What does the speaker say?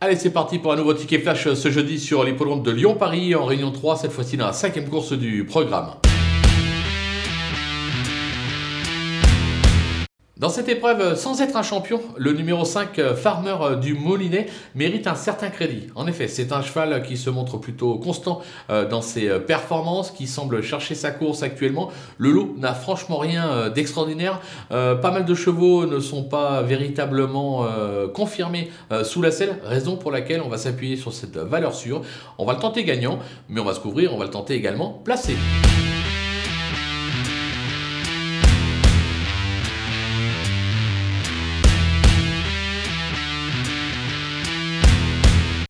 Allez, c'est parti pour un nouveau ticket flash ce jeudi sur l'hippodrome de Lyon-Paris en Réunion 3, cette fois-ci dans la cinquième course du programme. Dans cette épreuve, sans être un champion, le numéro 5, Farmer du Molinet, mérite un certain crédit. En effet, c'est un cheval qui se montre plutôt constant euh, dans ses euh, performances, qui semble chercher sa course actuellement. Le lot n'a franchement rien euh, d'extraordinaire. Pas mal de chevaux ne sont pas véritablement confirmés sous la selle, raison pour laquelle on va s'appuyer sur cette valeur sûre. On va le tenter gagnant, mais on va se couvrir, on va le tenter également placé.